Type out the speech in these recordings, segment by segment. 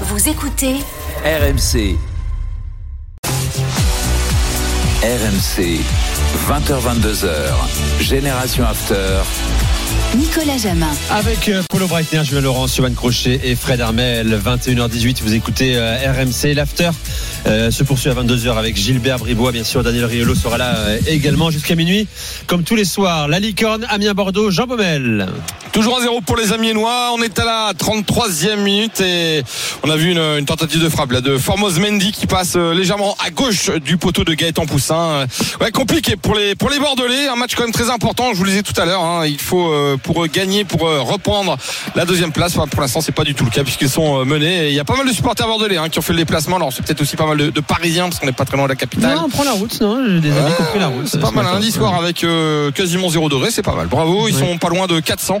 Vous écoutez RMC. RMC. 20h22h. Génération After. Nicolas Jamin. Avec euh, Paulo Breitner, Julien Laurent, Johan Crochet et Fred Armel. 21h18, vous écoutez euh, RMC. L'after euh, se poursuit à 22h avec Gilbert Bribois. Bien sûr, Daniel Riolo sera là euh, également jusqu'à minuit. Comme tous les soirs, la licorne, Amiens Bordeaux, Jean Baumel. Toujours à zéro pour les Amiénois. On est à la 33e minute et on a vu une, une tentative de frappe là de Formose Mendy qui passe euh, légèrement à gauche du poteau de Gaëtan Poussin. Euh, Ouais, compliqué pour les pour les Bordelais. Un match quand même très important. Je vous le disais tout à l'heure. hein. Il faut euh, pour gagner, pour reprendre la deuxième place. Enfin, pour l'instant, c'est pas du tout le cas puisqu'ils sont menés. Et il y a pas mal de supporters bordelais hein, qui ont fait le déplacement. Alors c'est peut-être aussi pas mal de, de Parisiens parce qu'on n'est pas très loin de la capitale. Non, on prend la route, non J'ai des amis qui ont pris la route. C'est pas mal, un lundi soir avec euh, quasiment 0 degré, c'est pas mal. Bravo, ils Oui. sont pas loin de 400.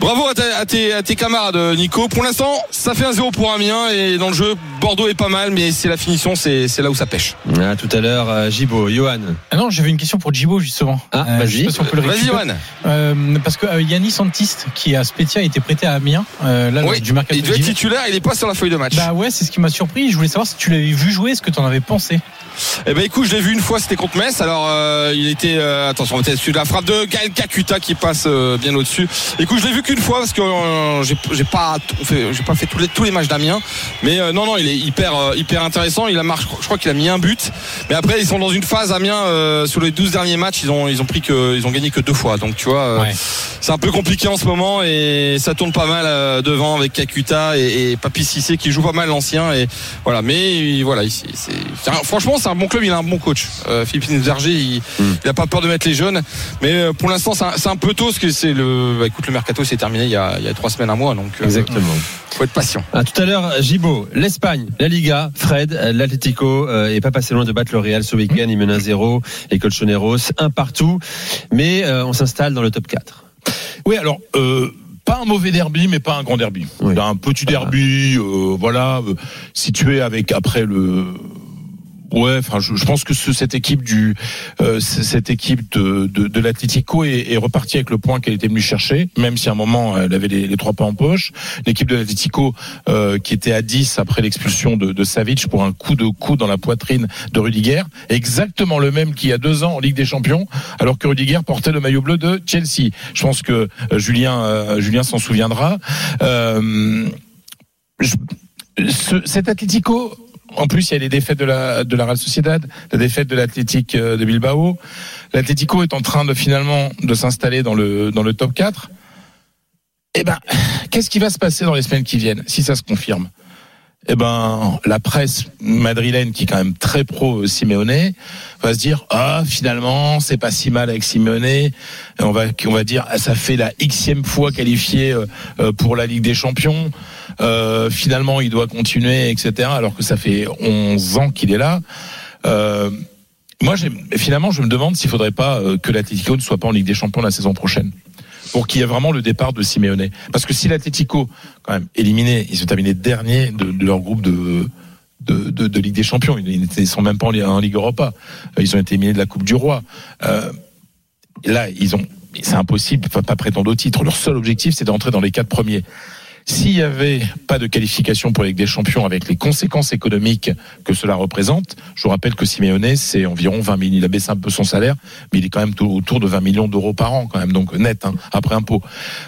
Bravo à, ta- à tes, à tes camarades, Nico. Pour l'instant, ça fait un 0 pour Amiens et dans le jeu, Bordeaux est pas mal, mais c'est la finition, c'est là où ça pêche. Ah, tout à l'heure, euh, Gibo, Johan. Ah non, j'avais une question pour Djibo justement. Ah, Euh, pas si Vas-y. Johan. Euh, parce que euh, Yannis Antiste, qui est à Spezia, a été prêté à Amiens euh, là, Oui, du mercato il devait titulaire, il est pas sur la feuille de match. Bah ouais, c'est ce qui m'a surpris. Je voulais savoir si tu l'avais vu jouer, ce que tu en avais pensé. Eh ben écoute, je l'ai vu une fois, c'était contre Metz. Alors euh, il était euh, attention, on était dessus de la frappe de Gaël Kakuta qui passe euh, bien au-dessus. Écoute, je l'ai vu qu'une fois parce que euh, j'ai pas fait, j'ai pas fait tous les tous les matchs d'Amiens, mais euh, non non, il est hyper euh, hyper intéressant. Il a marqué, je crois qu'il a mis un but, mais après ils sont dans une phase Amiens sur les 12 derniers matchs, ils ont ils ont pris que ils ont gagné que deux fois. Donc tu vois. C'est un peu compliqué en ce moment et ça tourne pas mal euh, devant avec Kakuta et, et Papi Cissé qui joue pas mal l'ancien et voilà. Mais voilà, ici, c'est c'est franchement c'est un bon club, il a un bon coach. Euh, Philippe Verger, il, il a pas peur de mettre les jeunes, mais euh, pour l'instant c'est un, c'est un peu tôt parce que c'est le, bah, écoute le mercato s'est terminé il y a il y a trois semaines un mois donc euh, Exactement. faut être patient. Ah, tout à l'heure, Gibo, l'Espagne, la Liga, Fred, l'Atlético euh, est pas passé loin de battre le Real ce week-end. Il mène 1-0, les Colchoneros, un partout, mais euh, on s'installe dans le top 4. Oui, alors euh, pas un mauvais derby, mais pas un grand derby. Oui. Un petit derby, euh, voilà, euh, situé avec après le. Ouais, enfin, je, je pense que ce- cette équipe du, euh, cette équipe de, de, de l'Atlético est, est repartie avec le point qu'elle était venue chercher, même si à un moment elle avait les, les trois pas en poche. L'équipe de l'Atlético euh, qui était à 10 après l'expulsion de, de Savic pour un coup de coup dans la poitrine de Rudiger, exactement le même qu'il y a deux ans en Ligue des Champions, alors que Rudiger portait le maillot bleu de Chelsea. Je pense que euh, Julien, euh, Julien s'en souviendra. Euh, je- ce- cet Atlético, en plus, il y a les défaites de la, de la Real Sociedad, la défaite de l'Atlétique euh, de Bilbao. L'Atlético est en train de finalement de s'installer dans le, dans le top 4. Eh ben, qu'est-ce qui va se passer dans les semaines qui viennent, si ça se confirme? Eh ben, la presse madrilène, qui est quand même très pro Simeone, va se dire ah finalement c'est pas si mal avec Simeone. On va on va dire ah, ça fait la xème fois qualifié euh, euh, pour la Ligue des Champions. Euh, finalement il doit continuer etc. Alors que ça fait 11 ans qu'il est là. Euh, moi finalement je me demande s'il faudrait pas euh, que l'Atlético ne soit pas en Ligue des Champions la saison prochaine pour qu'il y ait vraiment le départ de Simeone. Parce que si l'Atlético, quand même, éliminé, ils ont terminé dernier de, leur groupe de, de, Ligue des Champions. Ils ils sont même pas en, Ligue- Europa. Euh, Ils ont été éliminés de la Coupe du Roi. Euh, là, ils ont, c'est impossible, pas prétendre au titre. Leur seul objectif, c'est d'entrer dans les quatre premiers. S'il y avait pas de qualification pour la des Champions avec les conséquences économiques que cela représente, je vous rappelle que Simeone, c'est environ 20 millions. Il a baissé un peu son salaire, mais il est quand même autour de 20 millions d'euros par an, quand même, donc net, hein, après impôt.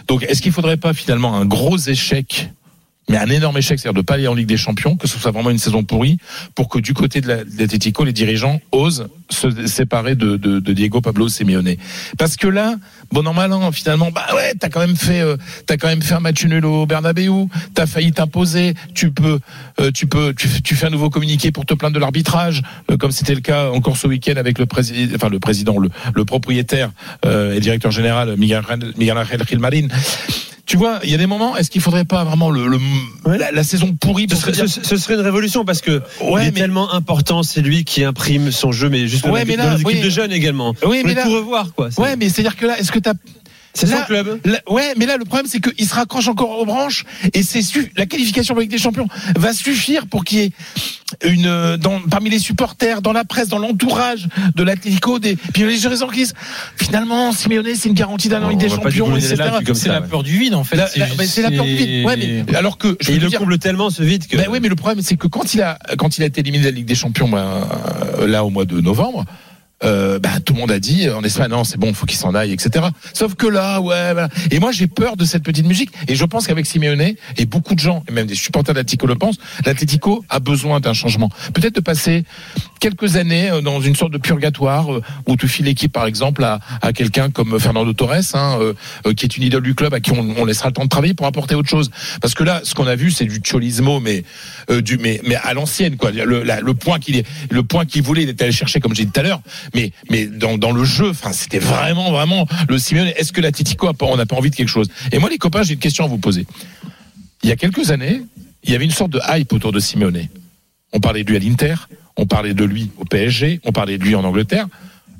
Donc, est-ce qu'il faudrait pas finalement un gros échec mais un énorme échec, c'est-à-dire de pas aller en Ligue des Champions, que ce soit vraiment une saison pourrie, pour que du côté de la- de l'Atlético, les dirigeants osent se séparer de, de, de Diego Pablo Simeone. Parce que là, bon an mal an, finalement, bah ouais, t'as quand même fait, euh, t'as quand même fait un match nul au Bernabeu, t'as failli t'imposer, tu peux, euh, tu peux, tu, tu fais un nouveau communiqué pour te plaindre de l'arbitrage, euh, comme c'était le cas encore ce week-end avec le président, enfin le président, le, le propriétaire euh, et directeur général Miguel, Miguel Angel Gilmarin. Tu vois, il y a des moments, est-ce qu'il faudrait pas vraiment le, le- la, la saison pourrie Ce pour serait, dire- ce- ce serait une révolution parce que Ouais, il est mais- tellement important, c'est lui qui imprime son jeu, mais juste Ouais, mais dans les équipes oui. de jeunes également. Oui, mais là- tout revoir quoi. C'est- Ouais, mais c'est-à-dire que là, est-ce que t'as c'est son club. là- ouais, mais là, le problème, c'est qu'il se raccroche encore aux branches et c'est su- la qualification pour la Ligue des Champions va suffire pour qu'il y ait une dans, parmi les supporters, dans la presse, dans l'entourage de l'Atlético, des puis les gens qui disent finalement Simeone c'est une garantie en On Ligue des Champions, etc. C'est la ouais. peur du vide en fait. La- c'est la peur du vide. Ouais, mais alors que je Et il le dire- comble tellement ce vide que. ben oui, mais le problème, c'est que quand il a, quand il a été éliminé de la Ligue des Champions, ben, euh, là, au mois de novembre, euh, ben, tout le monde a dit en Espagne, non, c'est bon, faut qu'il s'en aille, etc. Sauf que là, ouais, voilà. Et moi, j'ai peur de cette petite musique. Et je pense qu'avec Simeone, et beaucoup de gens, et même des supporters d'Atletico le pensent, l'Atletico a besoin d'un changement. Peut-être de passer quelques années euh, dans une sorte de purgatoire euh, où tu files l'équipe, par exemple, à, à quelqu'un comme Fernando Torres, hein, euh, qui est une idole du club, à qui on, laissera le temps de travailler pour apporter autre chose. Parce que là, ce qu'on a vu, c'est du cholismo, mais du mais mais à l'ancienne, quoi. Le, la- le point qu'il le point qu'il voulait, il était allé chercher, comme j'ai dit tout à l'heure. Mais mais dans, dans le jeu, enfin, c'était vraiment vraiment le Simeone. Est-ce que l'Atletico a pas, on n'a pas envie de quelque chose? Et moi, les copains, j'ai une question à vous poser. Il y a quelques années, il y avait une sorte de hype autour de Simeone. On parlait de lui à l'Inter, on parlait de lui au PSG, on parlait de lui en Angleterre.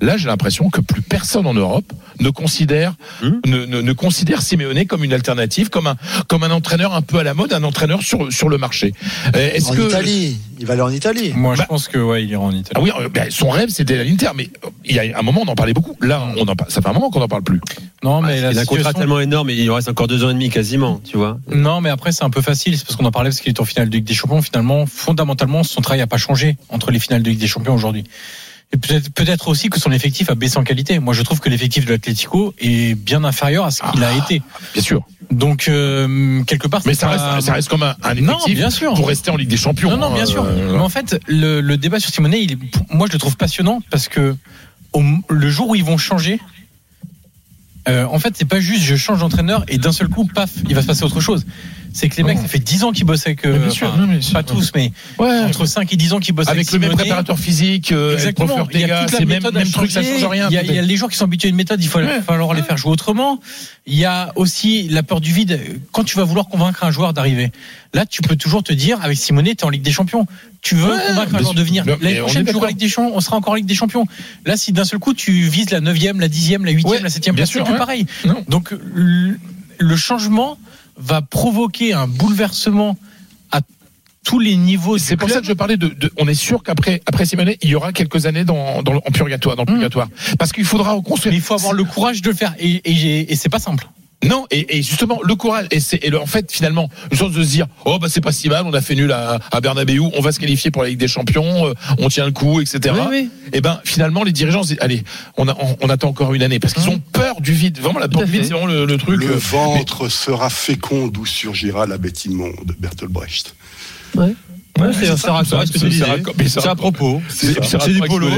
Là, j'ai l'impression que plus personne en Europe ne considère, ne, ne, ne considère Simeone comme une alternative, comme un, comme un entraîneur un peu à la mode, un entraîneur sur, sur le marché. Euh, Est-ce En que Italie, il va aller en Italie. Moi, je Bah- pense que ouais, il ira en Italie. ah oui, euh, ben, son rêve c'était l'Inter, mais euh, il y a un moment on en parlait beaucoup. Là, on en ça fait un moment qu'on n'en parle plus. Non, mais la il a un contrat tellement énorme et il reste encore deux ans et demi quasiment, tu vois. Non, mais après c'est un peu facile, c'est parce qu'on en parlait parce qu'il est en finale de Ligue des Champions. Finalement, fondamentalement, son travail n'a pas changé entre les finales de Ligue des Champions aujourd'hui. Et peut-être peut-être aussi que son effectif a baissé en qualité. Moi, je trouve que l'effectif de l'Atlético est bien inférieur à ce qu'il a été. Bien sûr. Donc euh, quelque part, Mais c'est ça pas- reste, ça reste comme un, un Non, effectif bien sûr. pour rester en Ligue des Champions. Non, non, bien hein, sûr. euh, Mais en fait, le, le débat sur Simonet, il est, moi, je le trouve passionnant parce que au- le jour où ils vont changer, euh, en fait, c'est pas juste je change d'entraîneur et d'un seul coup, paf, il va se passer autre chose. C'est que les mecs, ça fait 10 ans qu'ils bossent avec. euh, Mais bien sûr, enfin, non, mais pas tous, mais Ouais. entre 5 et 10 ans qu'ils bossent avec, avec le même préparateur physique, euh, Exactement. Il y a toute la même, méthode à même truc, ça change rien. Il y, a, il y a les gens qui sont habitués à une méthode, il faut Ouais. falloir les faire jouer autrement. Il y a aussi la peur du vide. Quand tu vas vouloir convaincre un joueur d'arriver, là, tu peux toujours te dire, avec Simonet, t'es en Ligue des Champions. Tu veux convaincre un joueur de venir. L'année prochaine, tu joueras en. Ligue des Champions, on sera encore en Ligue des Champions. Là, si d'un seul coup, tu vises la 9e, la 10e, la 8e, Ouais, la 7e bien place, sûr, c'est plus pareil. Donc, le changement va provoquer un bouleversement à tous les niveaux. C'est pour ça que je parlais de, de- on est sûr qu'après après Simone, il y aura quelques années dans, dans en purgatoire, dans le Mm. purgatoire, parce qu'il faudra reconstruire. Mais il faut avoir le courage de le faire et, et, et c'est pas simple. Non, et, et justement le courage, et c'est et le- en fait finalement une chose de se dire, oh bah c'est pas si mal, on a fait nul à, à Bernabeu, on va se qualifier pour la Ligue des Champions, euh, on tient le coup, etc. Et ben finalement les dirigeants, se disent, allez, on, a, on, on attend encore une année parce qu'ils ont peur du vide. Vraiment la peur du vide, c'est vraiment le, le truc. Le euh, ventre sera fécond d'où surgira la bête immonde, Bertolt Brecht. Ouais, c'est ce que tu disais. à propos. C'est du polo.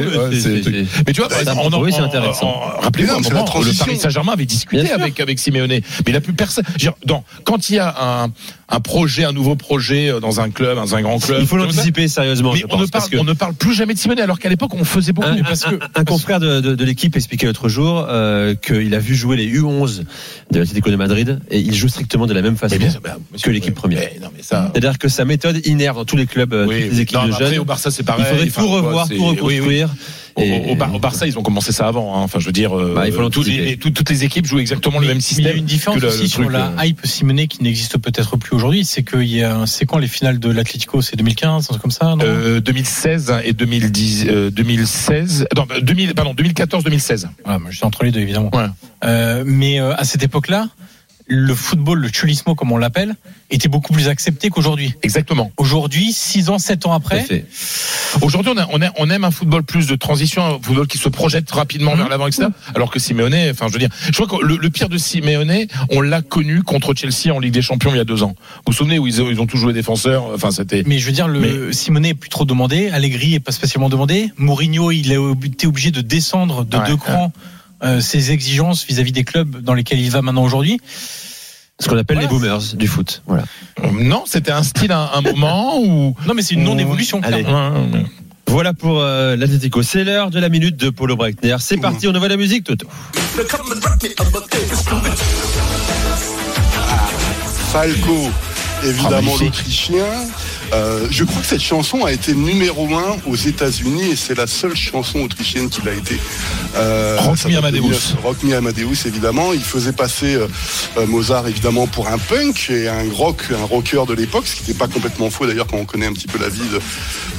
Mais tu vois, en- c'est intéressant. Rappelez-vous, la le. Paris Saint-Germain avait discuté avec avec Simeone, mais il a plus personne. Quand il y a un, un projet, un nouveau projet euh, dans un club, dans un grand club, Il faut l'anticiper sérieusement. Mais on ne, parle, que on ne parle plus jamais de Simeone, alors qu'à l'époque on faisait beaucoup. un, confrère de, l'équipe expliquait l'autre jour euh, qu'il a vu jouer les U11 de l'Atlético de Madrid et il joue strictement de la même façon que l'équipe première. C'est-à-dire que sa méthode innerve dans tous les clubs, euh, Oui, toutes les équipes non, de après, jeunes. au Barça, c'est pareil. Il faudrait Enfin, tout revoir, c'est- tout oui, oui. reconstruire. Au, Barça, ils ont commencé ça avant. hein. Enfin, je veux dire, euh, Bah, il faut l'anticiper. les, toutes, toutes les équipes jouent exactement le même système. Il y a une différence que le- aussi le sur truc, la euh, hype Simonet qui n'existe peut-être plus aujourd'hui. C'est qu'il y a, c'est quand les finales de l'Atlético? C'est 2015, un truc comme ça, non? Euh, 2016 et 2010, euh, 2016, non, 2000, pardon, 2014-2016. Voilà, moi, j'étais entre les deux, évidemment. Ouais. Euh, mais euh, à cette époque-là, le football, le chulismo, comme on l'appelle, était beaucoup plus accepté qu'aujourd'hui. Exactement. Aujourd'hui, 6 ans, 7 ans après. Aujourd'hui, on, aime un football plus de transition, un football qui se projette rapidement vers l'avant, etc. Alors que Simeone, enfin, je veux dire, je crois que le, le pire de Simeone, on l'a connu contre Chelsea en Ligue des Champions il y a deux ans. Vous vous souvenez où ils ont, ils ont tous joué défenseurs, enfin, c'était. mais je veux dire, le Simonet est plus trop demandé, Allegri est pas spécialement demandé, Mourinho, il a été obligé de descendre de Ouais, deux crans ses exigences vis-à-vis des clubs dans lesquels il va maintenant aujourd'hui. Ce qu'on appelle Voilà. les boomers du foot. Voilà. Non, c'était un style, un, un moment où. Non, mais c'est une non-évolution. Ouais, Voilà pour euh, l'Atlético. C'est l'heure de la minute de Paulo Breitner. C'est parti, on envoie la musique, Toto. Falco, évidemment magnifique. l'Autrichien. Euh, je crois que cette chanson a été numéro un aux États-Unis et c'est la seule chanson autrichienne qui l'a été. Euh, Rock Me Amadeus. 19 Rock Me Amadeus, évidemment. Il faisait passer euh, Mozart, évidemment, pour un punk et un rock, un rocker de l'époque, ce qui n'était pas complètement faux d'ailleurs quand on connaît un petit peu la vie de,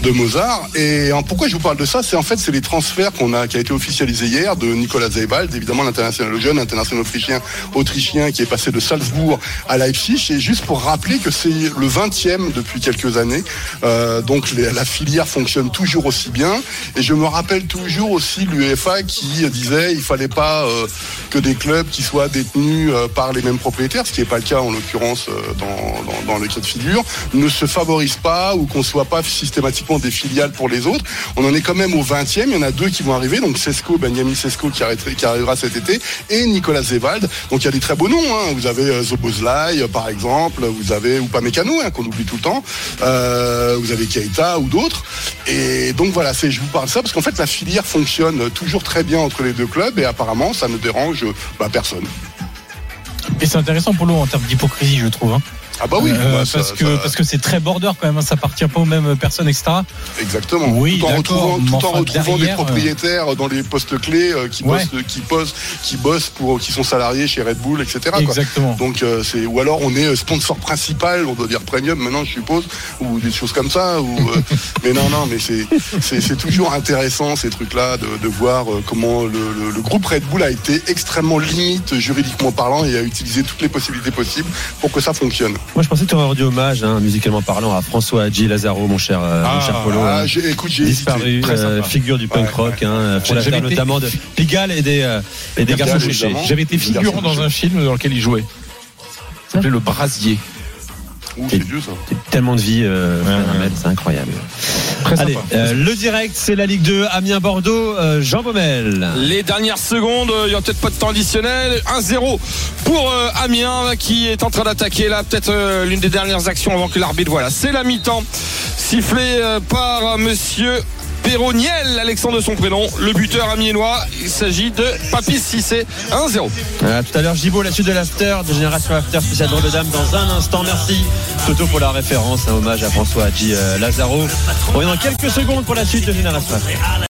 de Mozart. Et hein, pourquoi je vous parle de ça? C'est en fait c'est les transferts qu'on a, qui a été officialisé hier de Nicolas Zeibald, évidemment l'international jeune international autrichien, autrichien qui est passé de Salzbourg à Leipzig. Et juste pour rappeler que c'est le 20e depuis quelques années. Euh, donc la filière fonctionne toujours aussi bien. Et je me rappelle toujours aussi l'UEFA qui disait il fallait pas euh, que des clubs qui soient détenus euh, par les mêmes propriétaires, ce qui n'est pas le cas en l'occurrence euh, dans le cas de figure, ne se favorisent pas ou qu'on soit pas systématiquement des filiales pour les autres. On en est quand même au 20e, il y en a deux qui vont arriver, donc Sesco, Benjamin Sesco qui, arrivera cet été, et Nicolas Zewald. Donc il y a des très beaux noms, hein. vous avez euh, Zobozlai euh, par exemple, vous avez Upamecano hein, qu'on oublie tout le temps, euh, vous avez Keita ou d'autres. Et donc voilà, je vous parle de ça parce qu'en fait la filière fonctionne toujours très bien entre les deux clubs et apparemment ça ne dérange bah, personne. Et c'est intéressant pour l'eau en termes d'hypocrisie, je trouve. hein. Ah bah oui, Euh, bah, ça- parce que ça- parce que c'est très border quand même. hein, ça appartient pas aux mêmes personnes, etc. Exactement. Oui, tout en retrouvant, mais tout en enfin, retrouvant derrière, des propriétaires dans les postes clés euh, qui, Ouais. bossent, qui, bossent, qui bossent pour, qui sont salariés chez Red Bull, etc. quoi. Exactement. Donc euh, c'est ou alors on est euh, sponsor principal, on doit dire premium maintenant, je suppose, ou des choses comme ça. Ou, euh, mais non, non, mais c'est toujours intéressant ces trucs-là de, de voir euh, comment le, le- le groupe Red Bull a été extrêmement limite juridiquement parlant et a utilisé toutes les possibilités possibles pour que ça fonctionne. Moi, je pensais que tu aurais rendu hommage, hein, musicalement parlant, à François Hadji Lazaro, mon cher, euh, mon Ah, cher Polo. Ah, hein. écoute, j'ai disparu, euh, figure du punk Ouais, rock, hein, fondateur été- notamment de Pigalle et des, euh, et des Pigalle, garçons évidemment. J'avais été figurant dans un film dans lequel il jouait. Ça s'appelait Le Brasier. Ouh, c'est vieux ça. Tellement de vie, euh, Ouais, ouais. C'est incroyable. Très Allez, sympa. euh, le direct, c'est la Ligue 2, Amiens-Bordeaux, euh, Jean Baumel. Les dernières secondes, il n'y aura peut-être pas de temps additionnel. 1-0 pour euh, Amiens qui est en train d'attaquer là, peut-être euh, l'une des dernières actions avant que l'arbitre. Voilà, c'est la mi-temps. Sifflé euh, par monsieur Péroniel, Alexandre de son prénom, le buteur amiénois. Il s'agit de Papis Cissé, 1-0. Euh, tout à l'heure, Gibo, la suite de l'after, de Génération After, spécial drôle de dans un instant. Merci Toto pour la référence, un hommage à François Hadji euh, Lazaro. On revient dans quelques secondes pour la suite de Génération After.